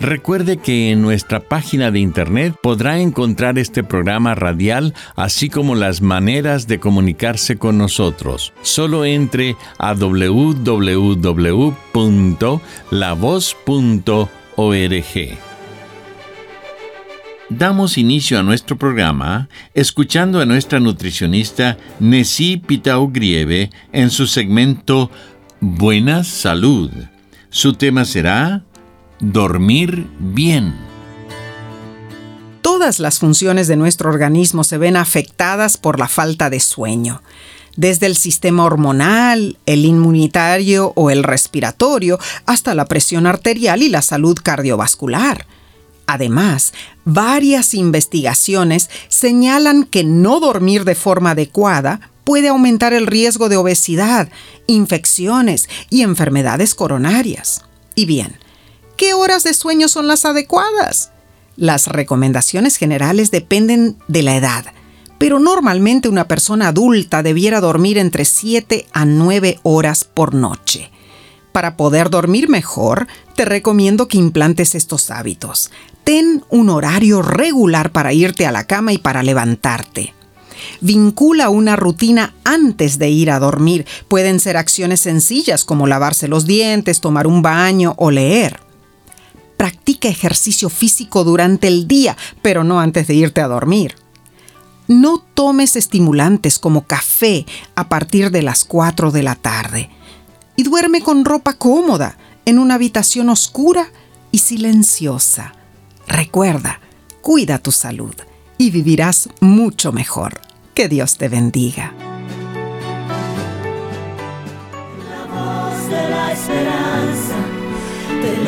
Recuerde que en nuestra página de internet podrá encontrar este programa radial, así como las maneras de comunicarse con nosotros. Solo entre a www.lavoz.org. Damos inicio a nuestro programa escuchando a nuestra nutricionista Nessie Pitau Grieve en su segmento Buena Salud. Su tema será Dormir bien. Todas las funciones de nuestro organismo se ven afectadas por la falta de sueño. Desde el sistema hormonal, el inmunitario o el respiratorio, hasta la presión arterial y la salud cardiovascular. Además, varias investigaciones señalan que no dormir de forma adecuada puede aumentar el riesgo de obesidad, infecciones y enfermedades coronarias. Y bien, ¿Qué horas de sueño son las adecuadas? Las recomendaciones generales dependen de la edad, pero normalmente una persona adulta debiera dormir entre 7 a 9 horas por noche. Para poder dormir mejor, te recomiendo que implantes estos hábitos. Ten un horario regular para irte a la cama y para levantarte. Vincula una rutina antes de ir a dormir. Pueden ser acciones sencillas como lavarse los dientes, tomar un baño o leer practica ejercicio físico durante el día, pero no antes de irte a dormir. No tomes estimulantes como café a partir de las 4 de la tarde. Y duerme con ropa cómoda, en una habitación oscura y silenciosa. Recuerda, cuida tu salud y vivirás mucho mejor. Que Dios te bendiga. La voz de la esperanza te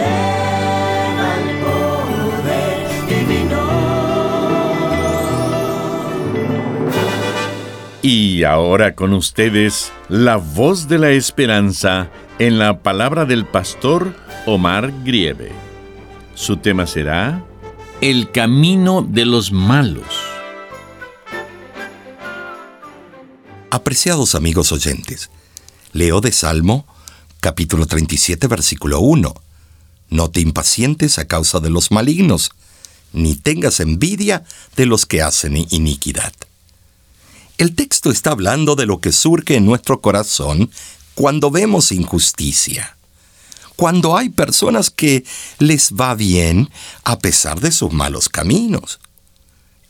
Y ahora con ustedes, la voz de la esperanza en la palabra del pastor Omar Grieve. Su tema será El camino de los malos. Apreciados amigos oyentes, leo de Salmo, capítulo 37, versículo 1. No te impacientes a causa de los malignos, ni tengas envidia de los que hacen iniquidad. El texto está hablando de lo que surge en nuestro corazón cuando vemos injusticia. Cuando hay personas que les va bien a pesar de sus malos caminos.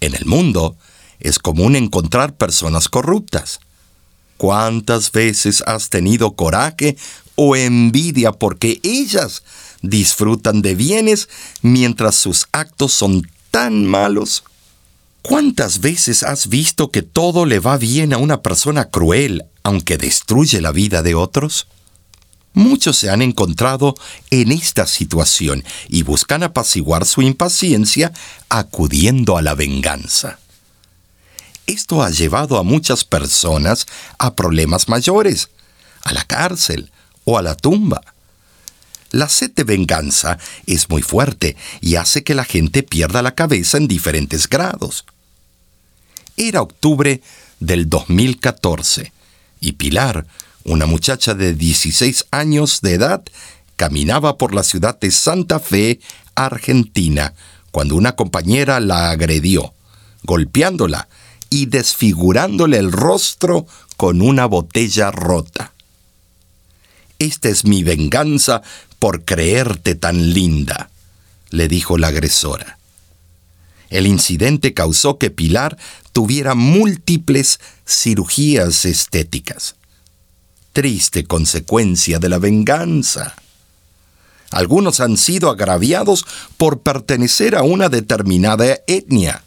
En el mundo es común encontrar personas corruptas. ¿Cuántas veces has tenido coraje o envidia porque ellas disfrutan de bienes mientras sus actos son tan malos? ¿Cuántas veces has visto que todo le va bien a una persona cruel, aunque destruye la vida de otros? Muchos se han encontrado en esta situación y buscan apaciguar su impaciencia acudiendo a la venganza. Esto ha llevado a muchas personas a problemas mayores, a la cárcel o a la tumba. La sed de venganza es muy fuerte y hace que la gente pierda la cabeza en diferentes grados. Era octubre del 2014 y Pilar, una muchacha de 16 años de edad, caminaba por la ciudad de Santa Fe, Argentina, cuando una compañera la agredió, golpeándola y desfigurándole el rostro con una botella rota. Esta es mi venganza por creerte tan linda, le dijo la agresora. El incidente causó que Pilar tuviera múltiples cirugías estéticas. Triste consecuencia de la venganza. Algunos han sido agraviados por pertenecer a una determinada etnia.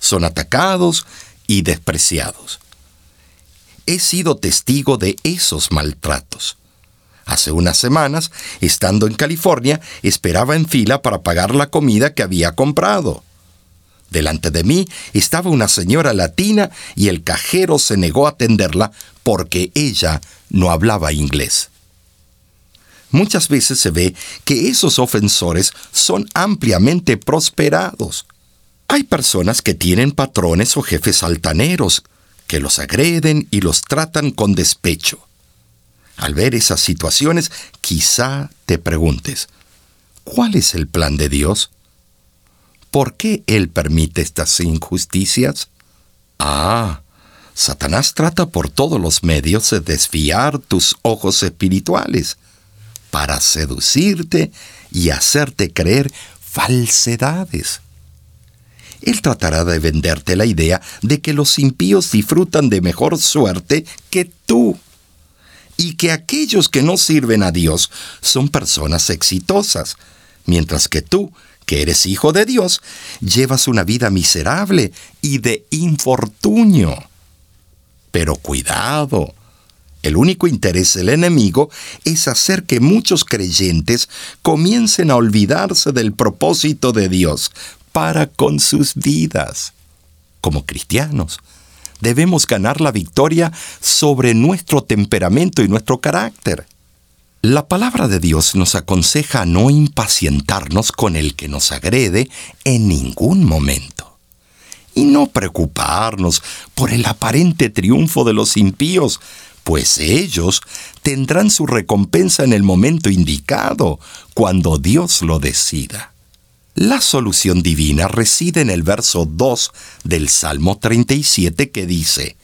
Son atacados y despreciados. He sido testigo de esos maltratos. Hace unas semanas, estando en California, esperaba en fila para pagar la comida que había comprado. Delante de mí estaba una señora latina y el cajero se negó a atenderla porque ella no hablaba inglés. Muchas veces se ve que esos ofensores son ampliamente prosperados. Hay personas que tienen patrones o jefes altaneros, que los agreden y los tratan con despecho. Al ver esas situaciones, quizá te preguntes, ¿cuál es el plan de Dios? ¿Por qué Él permite estas injusticias? Ah, Satanás trata por todos los medios de desviar tus ojos espirituales para seducirte y hacerte creer falsedades. Él tratará de venderte la idea de que los impíos disfrutan de mejor suerte que tú y que aquellos que no sirven a Dios son personas exitosas, mientras que tú que eres hijo de Dios, llevas una vida miserable y de infortunio. Pero cuidado, el único interés del enemigo es hacer que muchos creyentes comiencen a olvidarse del propósito de Dios para con sus vidas. Como cristianos, debemos ganar la victoria sobre nuestro temperamento y nuestro carácter. La palabra de Dios nos aconseja no impacientarnos con el que nos agrede en ningún momento y no preocuparnos por el aparente triunfo de los impíos, pues ellos tendrán su recompensa en el momento indicado, cuando Dios lo decida. La solución divina reside en el verso 2 del Salmo 37 que dice,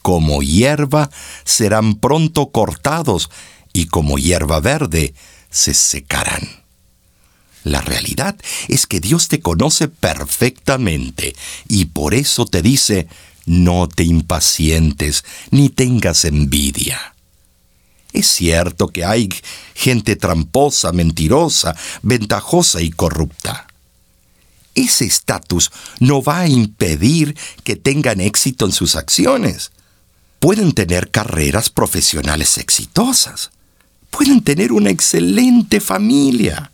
Como hierba serán pronto cortados y como hierba verde se secarán. La realidad es que Dios te conoce perfectamente y por eso te dice, no te impacientes ni tengas envidia. Es cierto que hay gente tramposa, mentirosa, ventajosa y corrupta. Ese estatus no va a impedir que tengan éxito en sus acciones. Pueden tener carreras profesionales exitosas pueden tener una excelente familia,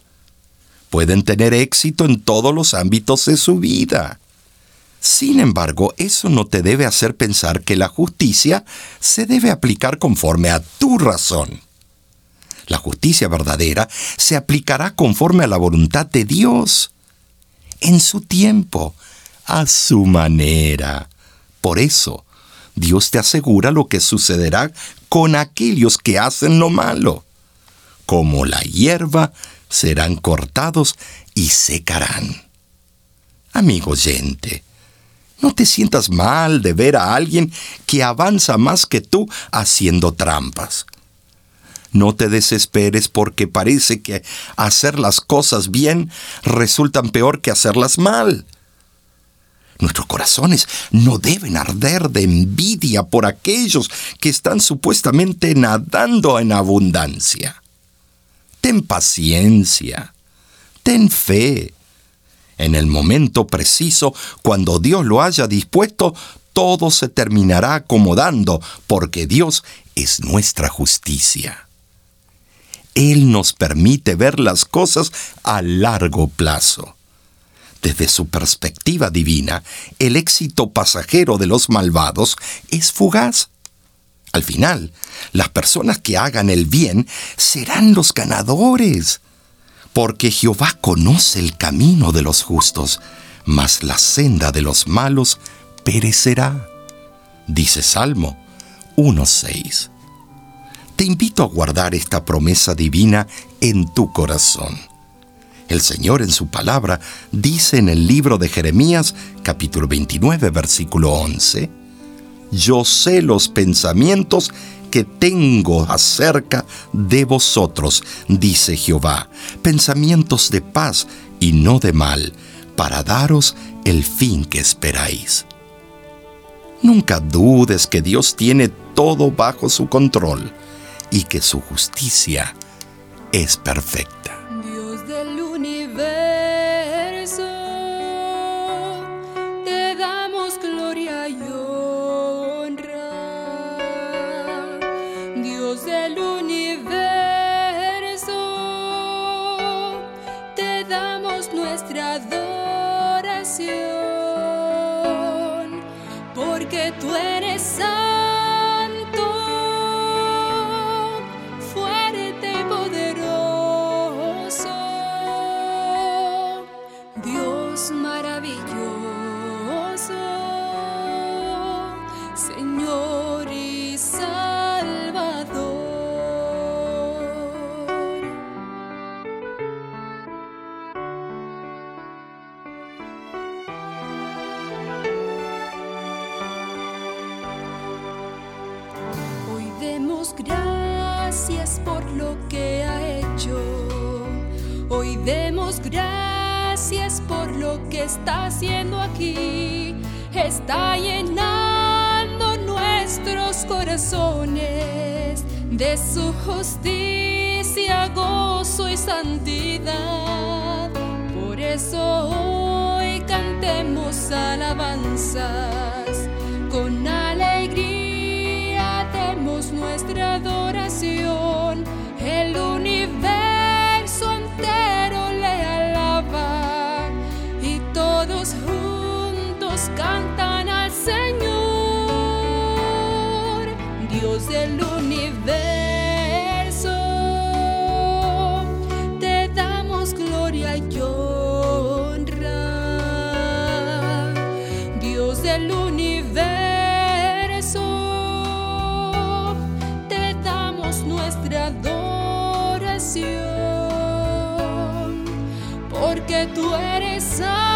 pueden tener éxito en todos los ámbitos de su vida. Sin embargo, eso no te debe hacer pensar que la justicia se debe aplicar conforme a tu razón. La justicia verdadera se aplicará conforme a la voluntad de Dios, en su tiempo, a su manera. Por eso, Dios te asegura lo que sucederá con aquellos que hacen lo malo como la hierba, serán cortados y secarán. Amigo oyente, no te sientas mal de ver a alguien que avanza más que tú haciendo trampas. No te desesperes porque parece que hacer las cosas bien resultan peor que hacerlas mal. Nuestros corazones no deben arder de envidia por aquellos que están supuestamente nadando en abundancia. Ten paciencia, ten fe. En el momento preciso, cuando Dios lo haya dispuesto, todo se terminará acomodando, porque Dios es nuestra justicia. Él nos permite ver las cosas a largo plazo. Desde su perspectiva divina, el éxito pasajero de los malvados es fugaz. Al final, las personas que hagan el bien serán los ganadores, porque Jehová conoce el camino de los justos, mas la senda de los malos perecerá. Dice Salmo 1.6. Te invito a guardar esta promesa divina en tu corazón. El Señor en su palabra dice en el libro de Jeremías capítulo 29 versículo 11, yo sé los pensamientos que tengo acerca de vosotros, dice Jehová, pensamientos de paz y no de mal, para daros el fin que esperáis. Nunca dudes que Dios tiene todo bajo su control y que su justicia es perfecta. Por lo que ha hecho. Hoy demos gracias por lo que está haciendo aquí. Está llenando nuestros corazones de su justicia, gozo y santidad. Por eso hoy cantemos alabanzas con alegría demos nuestra adoración. Tú eres santo,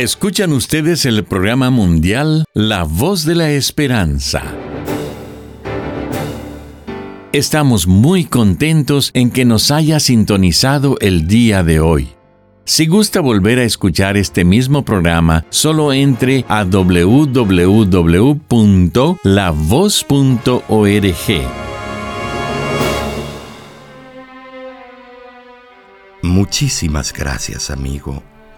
Escuchan ustedes el programa mundial La Voz de la Esperanza. Estamos muy contentos en que nos haya sintonizado el día de hoy. Si gusta volver a escuchar este mismo programa, solo entre a www.lavoz.org. Muchísimas gracias, amigo,